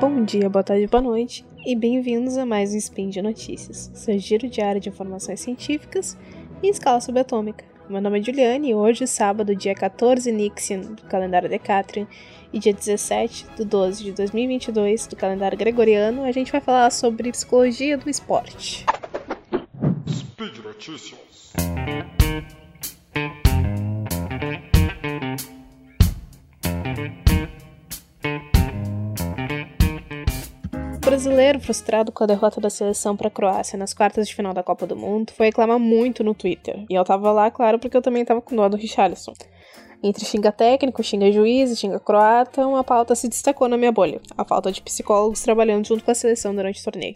Bom dia, boa tarde, boa noite e bem-vindos a mais um Spin de Notícias, seu giro diário de informações científicas em escala subatômica. Meu nome é Juliane e hoje, sábado, dia 14 Nixian do calendário Decatrian e dia 17 de 12 de 2022 do calendário Gregoriano, a gente vai falar sobre psicologia do esporte. Speed Notícias. Brasileiro, frustrado com a derrota da seleção para a Croácia nas quartas de final da Copa do Mundo, foi reclamar muito no Twitter. E eu tava lá, claro, porque eu também tava com dó do Richarlison. Entre xinga técnico, xinga juiz xinga croata, uma pauta se destacou na minha bolha: a falta de psicólogos trabalhando junto com a seleção durante o torneio.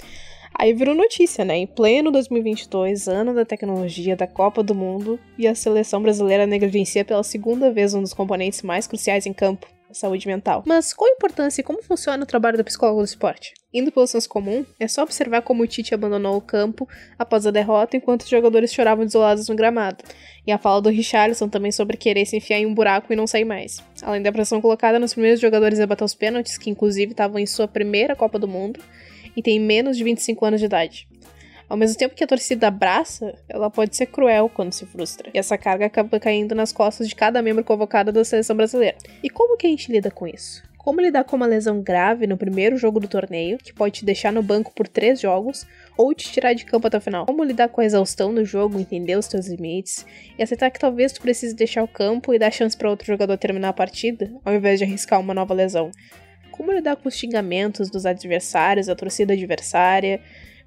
Aí virou notícia, né? Em pleno 2022, ano da tecnologia da Copa do Mundo, e a seleção brasileira negligencia pela segunda vez um dos componentes mais cruciais em campo, saúde mental. Mas qual a importância e como funciona o trabalho do psicólogo do esporte? Indo pelo senso comum, é só observar como o Tite abandonou o campo após a derrota enquanto os jogadores choravam desolados no gramado. E a fala do Richarlison também sobre querer se enfiar em um buraco e não sair mais. Além da pressão colocada nos primeiros jogadores a bater os pênaltis, que inclusive estavam em sua primeira Copa do Mundo e têm menos de 25 anos de idade. Ao mesmo tempo que a torcida abraça, ela pode ser cruel quando se frustra. E essa carga acaba caindo nas costas de cada membro convocado da seleção brasileira. E como que a gente lida com isso? Como lidar com uma lesão grave no primeiro jogo do torneio, que pode te deixar no banco por três jogos, ou te tirar de campo até o final? Como lidar com a exaustão no jogo, entender os teus limites, e aceitar que talvez tu precise deixar o campo e dar chance para outro jogador terminar a partida, ao invés de arriscar uma nova lesão? Como lidar com os xingamentos dos adversários, da torcida adversária,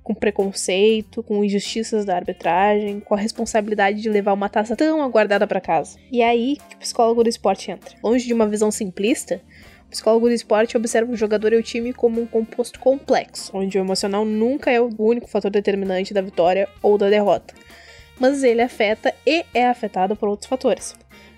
com preconceito, com injustiças da arbitragem, com a responsabilidade de levar uma taça tão aguardada para casa. E é aí que o psicólogo do esporte entra. Longe de uma visão simplista, o psicólogo do esporte observa o jogador e o time como um composto complexo, onde o emocional nunca é o único fator determinante da vitória ou da derrota, mas ele afeta e é afetado por outros fatores.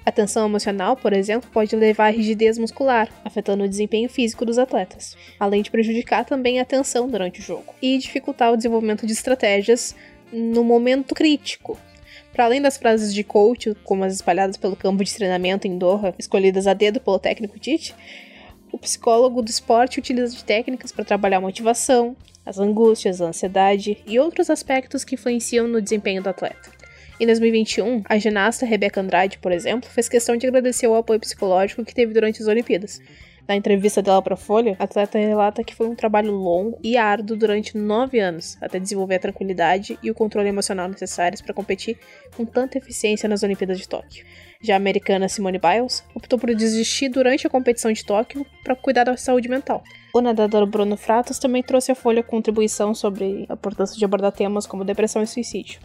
A tensão emocional, por exemplo, pode levar à rigidez muscular, afetando o desempenho físico dos atletas, além de prejudicar também a tensão durante o jogo e dificultar o desenvolvimento de estratégias no momento crítico. Para além das frases de coach, como as espalhadas pelo campo de treinamento em Doha, escolhidas a dedo pelo técnico Tite, o psicólogo do esporte utiliza de técnicas para trabalhar a motivação, as angústias, a ansiedade e outros aspectos que influenciam no desempenho do atleta. Em 2021, a ginasta Rebeca Andrade, por exemplo, fez questão de agradecer o apoio psicológico que teve durante as Olimpíadas. Na entrevista dela para a Folha, a atleta relata que foi um trabalho longo e árduo durante nove anos, até desenvolver a tranquilidade e o controle emocional necessários para competir com tanta eficiência nas Olimpíadas de Tóquio. Já a americana Simone Biles optou por desistir durante a competição de Tóquio para cuidar da saúde mental. O nadador Bruno Fratos também trouxe à Folha contribuição sobre a importância de abordar temas como depressão e suicídio.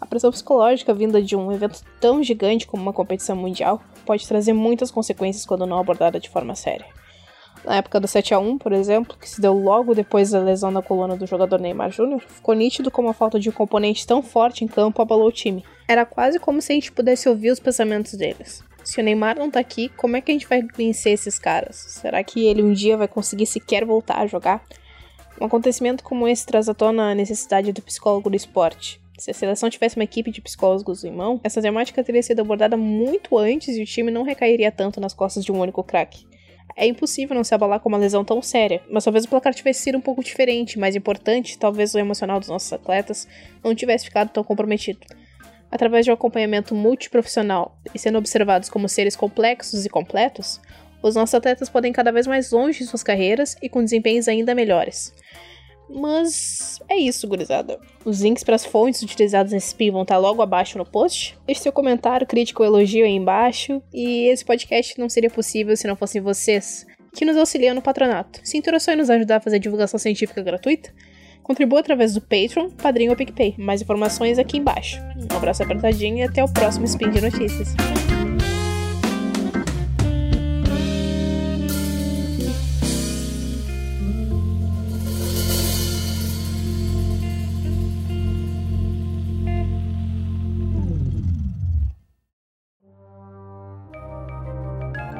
A pressão psicológica vinda de um evento tão gigante como uma competição mundial pode trazer muitas consequências quando não abordada de forma séria. Na época do 7 a 1 por exemplo, que se deu logo depois da lesão na coluna do jogador Neymar Jr., ficou nítido como a falta de um componente tão forte em campo abalou o time. Era quase como se a gente pudesse ouvir os pensamentos deles. Se o Neymar não tá aqui, como é que a gente vai vencer esses caras? Será que ele um dia vai conseguir sequer voltar a jogar? Um acontecimento como esse traz à tona a necessidade do psicólogo do esporte, se a seleção tivesse uma equipe de psicólogos em mão, essa temática teria sido abordada muito antes e o time não recairia tanto nas costas de um único craque. É impossível não se abalar com uma lesão tão séria, mas talvez o placar tivesse sido um pouco diferente, mais importante, talvez o emocional dos nossos atletas não tivesse ficado tão comprometido. Através de um acompanhamento multiprofissional e sendo observados como seres complexos e completos, os nossos atletas podem ir cada vez mais longe de suas carreiras e com desempenhos ainda melhores. Mas é isso, gurizada. Os links para as fontes utilizadas nesse spin vão estar logo abaixo no post. Deixe seu comentário, crítico ou elogio aí embaixo. E esse podcast não seria possível se não fossem vocês que nos auxiliam no patronato. Se interessou em nos ajudar a fazer divulgação científica gratuita, contribua através do Patreon, Padrinho ou PicPay. Mais informações aqui embaixo. Um abraço apertadinho e até o próximo Spin de Notícias.